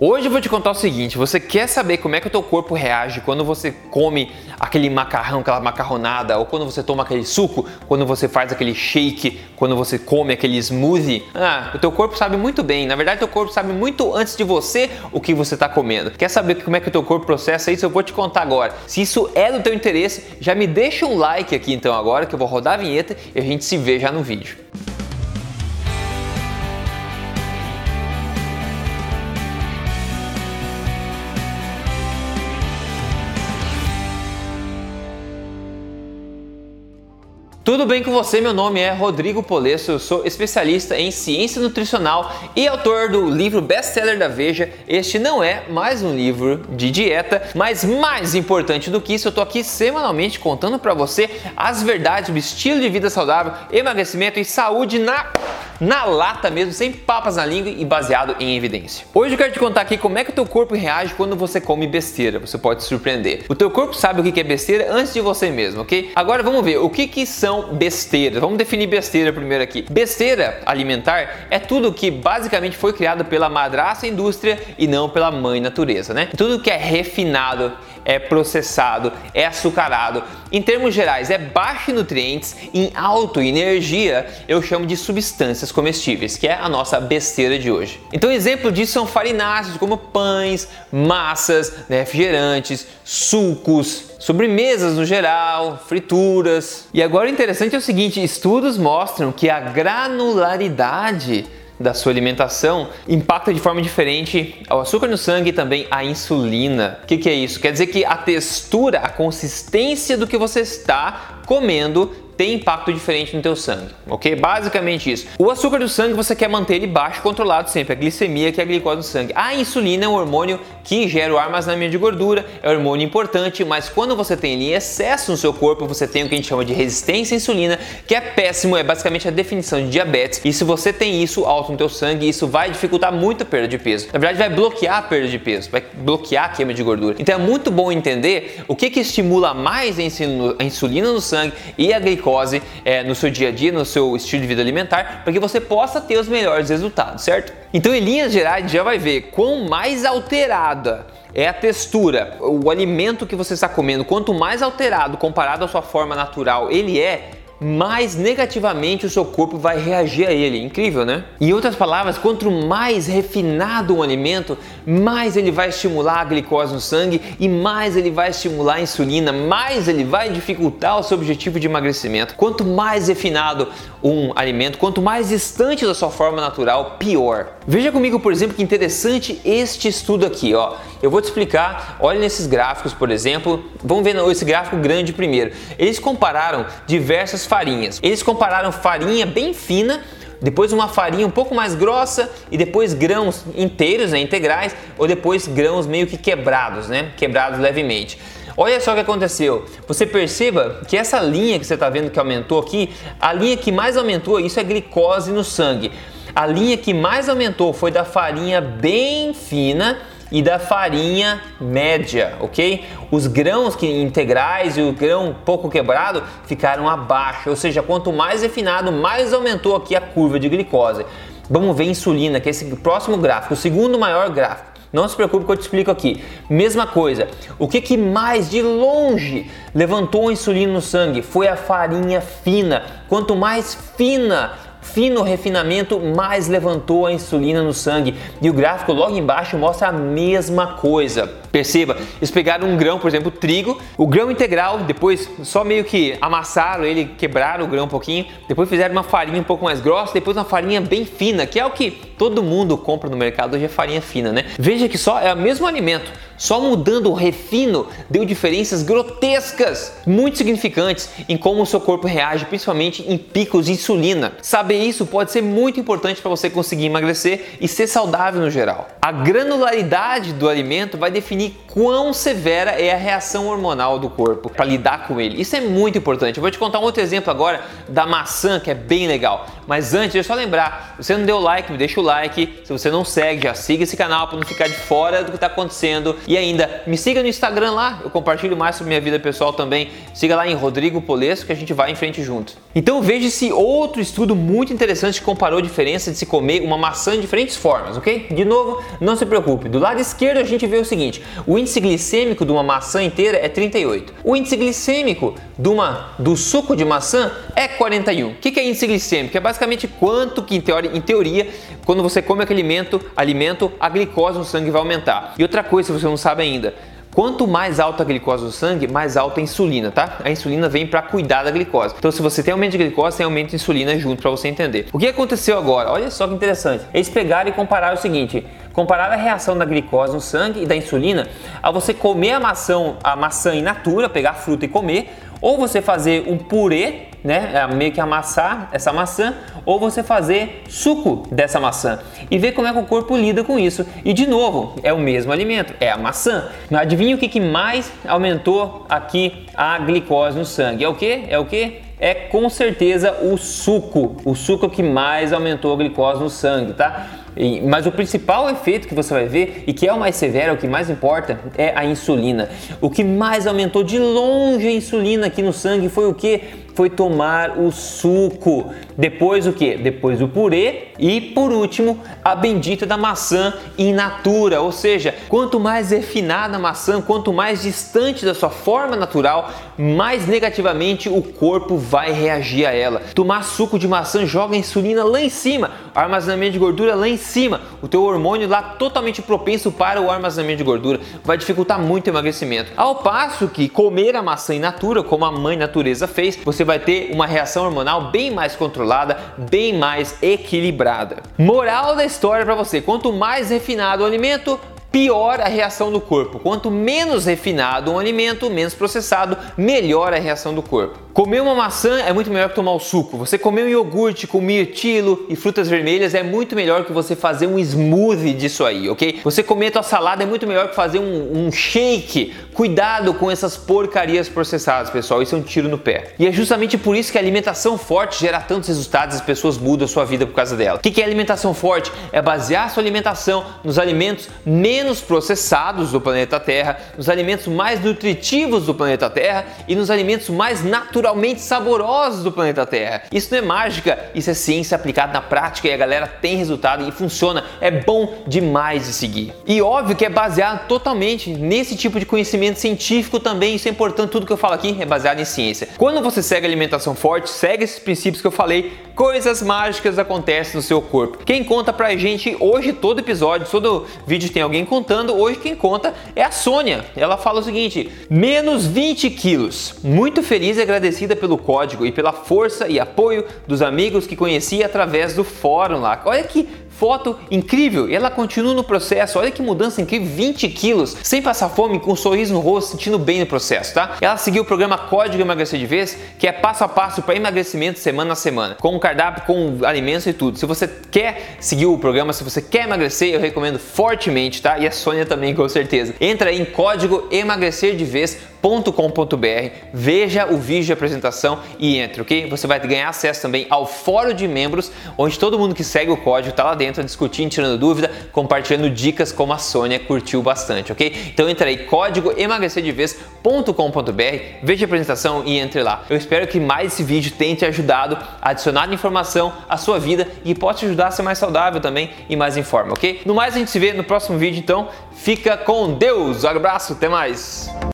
Hoje eu vou te contar o seguinte: você quer saber como é que o teu corpo reage quando você come aquele macarrão, aquela macarronada, ou quando você toma aquele suco, quando você faz aquele shake, quando você come aquele smoothie? Ah, o teu corpo sabe muito bem. Na verdade, o teu corpo sabe muito antes de você o que você está comendo. Quer saber como é que o teu corpo processa isso? Eu vou te contar agora. Se isso é do teu interesse, já me deixa um like aqui então agora que eu vou rodar a vinheta e a gente se vê já no vídeo. Tudo bem com você? Meu nome é Rodrigo Polesso, eu sou especialista em ciência nutricional e autor do livro best-seller da Veja. Este não é mais um livro de dieta, mas mais importante do que isso, eu tô aqui semanalmente contando para você as verdades do estilo de vida saudável, emagrecimento e saúde na na lata mesmo, sem papas na língua e baseado em evidência. Hoje eu quero te contar aqui como é que o teu corpo reage quando você come besteira. Você pode se surpreender. O teu corpo sabe o que é besteira antes de você mesmo, ok? Agora vamos ver o que, que são besteiras. Vamos definir besteira primeiro aqui. Besteira alimentar é tudo que basicamente foi criado pela madraça indústria e não pela mãe natureza, né? Tudo que é refinado, é processado, é açucarado. Em termos gerais, é baixo em nutrientes, em alto em energia, eu chamo de substâncias comestíveis, que é a nossa besteira de hoje. Então, exemplo disso são farináceos como pães, massas, né, refrigerantes, sucos, sobremesas no geral, frituras. E agora o interessante é o seguinte: estudos mostram que a granularidade da sua alimentação impacta de forma diferente o açúcar no sangue e também a insulina. O que, que é isso? Quer dizer que a textura, a consistência do que você está comendo tem impacto diferente no teu sangue, ok? Basicamente isso. O açúcar do sangue você quer manter ele baixo, controlado sempre, a glicemia que é a glicose do sangue. A insulina é um hormônio que gera o armazenamento de gordura, é um hormônio importante, mas quando você tem ele em excesso no seu corpo, você tem o que a gente chama de resistência à insulina, que é péssimo, é basicamente a definição de diabetes. E se você tem isso alto no teu sangue, isso vai dificultar muito a perda de peso. Na verdade, vai bloquear a perda de peso, vai bloquear a queima de gordura. Então é muito bom entender o que que estimula mais a insulina no sangue e a glicose glicose é, no seu dia a dia, no seu estilo de vida alimentar, para que você possa ter os melhores resultados, certo? Então, em linhas gerais, já vai ver quão mais alterada é a textura, o alimento que você está comendo, quanto mais alterado comparado à sua forma natural ele é, mais negativamente o seu corpo vai reagir a ele. Incrível, né? Em outras palavras, quanto mais refinado um alimento, mais ele vai estimular a glicose no sangue e mais ele vai estimular a insulina, mais ele vai dificultar o seu objetivo de emagrecimento. Quanto mais refinado um alimento, quanto mais distante da sua forma natural, pior. Veja comigo, por exemplo, que interessante este estudo aqui, ó. Eu vou te explicar, olha nesses gráficos, por exemplo. Vamos ver esse gráfico grande primeiro. Eles compararam diversas farinhas. Eles compararam farinha bem fina depois uma farinha um pouco mais grossa e depois grãos inteiros, né, integrais, ou depois grãos meio que quebrados, né, quebrados levemente. Olha só o que aconteceu. Você perceba que essa linha que você está vendo que aumentou aqui, a linha que mais aumentou, isso é glicose no sangue. A linha que mais aumentou foi da farinha bem fina e da farinha média, ok? Os grãos que integrais e o grão pouco quebrado ficaram abaixo, ou seja, quanto mais refinado, mais aumentou aqui a curva de glicose. Vamos ver insulina, que é esse próximo gráfico, o segundo maior gráfico. Não se preocupe que eu te explico aqui. Mesma coisa. O que, que mais de longe levantou a insulina no sangue? Foi a farinha fina. Quanto mais fina fino refinamento mais levantou a insulina no sangue. E o gráfico logo embaixo mostra a mesma coisa. Perceba, eles pegaram um grão, por exemplo, trigo, o grão integral, depois só meio que amassaram ele, quebraram o grão um pouquinho, depois fizeram uma farinha um pouco mais grossa, depois uma farinha bem fina, que é o que todo mundo compra no mercado hoje é farinha fina, né? Veja que só é o mesmo alimento, só mudando o refino deu diferenças grotescas, muito significantes em como o seu corpo reage, principalmente em picos de insulina. Saber isso pode ser muito importante para você conseguir emagrecer e ser saudável no geral. A granularidade do alimento vai definir quão severa é a reação hormonal do corpo para lidar com ele. Isso é muito importante. Eu vou te contar um outro exemplo agora da maçã que é bem legal. Mas antes, deixa eu só lembrar, se você não deu like, me deixa o like. Se você não segue, já siga esse canal para não ficar de fora do que está acontecendo. E ainda, me siga no Instagram lá, eu compartilho mais sobre minha vida pessoal também. Siga lá em Rodrigo Polesco que a gente vai em frente junto. Então veja esse outro estudo muito interessante que comparou a diferença de se comer uma maçã de diferentes formas, ok? De novo, não se preocupe. Do lado esquerdo a gente vê o seguinte: o índice glicêmico de uma maçã inteira é 38. O índice glicêmico de uma, do suco de maçã é 41. O que é índice glicêmico? É basicamente quanto que, em teoria, em teoria, quando você come aquele alimento, alimento, a glicose no sangue vai aumentar. E outra coisa, se você não sabe ainda, Quanto mais alta a glicose no sangue, mais alta a insulina, tá? A insulina vem para cuidar da glicose. Então, se você tem aumento de glicose, tem aumento de insulina junto para você entender. O que aconteceu agora? Olha só que interessante. Eles pegaram e compararam o seguinte: comparar a reação da glicose no sangue e da insulina ao você comer a maçã, a maçã in natura, pegar a fruta e comer, ou você fazer um purê, né, é, meio que amassar essa maçã, ou você fazer suco dessa maçã e ver como é que o corpo lida com isso. E de novo, é o mesmo alimento, é a maçã. Adivinha o que, que mais aumentou aqui a glicose no sangue? É o que? É o que? É com certeza o suco. O suco que mais aumentou a glicose no sangue, tá? Mas o principal efeito que você vai ver e que é o mais severo, o que mais importa, é a insulina. O que mais aumentou de longe a insulina aqui no sangue foi o que? Foi tomar o suco. Depois o que? Depois o purê e por último a bendita da maçã in natura, ou seja, quanto mais refinada a maçã, quanto mais distante da sua forma natural, mais negativamente o corpo vai reagir a ela. Tomar suco de maçã joga insulina lá em cima, armazenamento de gordura lá em cima, o teu hormônio lá totalmente propenso para o armazenamento de gordura, vai dificultar muito o emagrecimento. Ao passo que comer a maçã in natura, como a mãe natureza fez, você vai ter uma reação hormonal bem mais controlada, bem mais equilibrada. Moral da história para você: quanto mais refinado o alimento, pior a reação do corpo. Quanto menos refinado um alimento, menos processado, melhor a reação do corpo. Comer uma maçã é muito melhor que tomar o suco. Você comer um iogurte com mirtilo e frutas vermelhas é muito melhor que você fazer um smoothie disso aí, ok? Você comer a tua salada é muito melhor que fazer um, um shake. Cuidado com essas porcarias processadas, pessoal. Isso é um tiro no pé. E é justamente por isso que a alimentação forte gera tantos resultados e as pessoas mudam a sua vida por causa dela. O que é alimentação forte? É basear a sua alimentação nos alimentos menos processados do planeta Terra, nos alimentos mais nutritivos do planeta Terra e nos alimentos mais naturais naturalmente saborosos do planeta Terra. Isso não é mágica, isso é ciência aplicada na prática e a galera tem resultado e funciona. É bom demais de seguir. E óbvio que é baseado totalmente nesse tipo de conhecimento científico também. Isso é importante, tudo que eu falo aqui é baseado em ciência. Quando você segue alimentação forte, segue esses princípios que eu falei, coisas mágicas acontecem no seu corpo. Quem conta pra gente hoje, todo episódio, todo vídeo tem alguém contando, hoje quem conta é a Sônia. Ela fala o seguinte: menos 20 quilos. Muito feliz e agradecido pelo código e pela força e apoio dos amigos que conheci através do fórum lá. Olha que foto incrível e ela continua no processo. Olha que mudança incrível, 20 quilos, sem passar fome, com um sorriso no rosto, sentindo bem no processo, tá? Ela seguiu o programa Código Emagrecer de Vez, que é passo a passo para emagrecimento semana a semana, com um cardápio, com alimentos e tudo. Se você quer seguir o programa, se você quer emagrecer, eu recomendo fortemente, tá? E a Sônia também, com certeza. Entra em código emagrecerdevez.com.br, veja o vídeo de apresentação e entre, ok? Você vai ganhar acesso também ao fórum de membros, onde todo mundo que segue o código tá lá dentro dentro, discutindo, tirando dúvida, compartilhando dicas como a Sônia curtiu bastante, ok? Então entra aí, código emagrecerdevez.com.br, veja a apresentação e entre lá. Eu espero que mais esse vídeo tenha te ajudado a adicionar informação à sua vida e possa te ajudar a ser mais saudável também e mais em forma, ok? No mais, a gente se vê no próximo vídeo, então fica com Deus. Um abraço, até mais!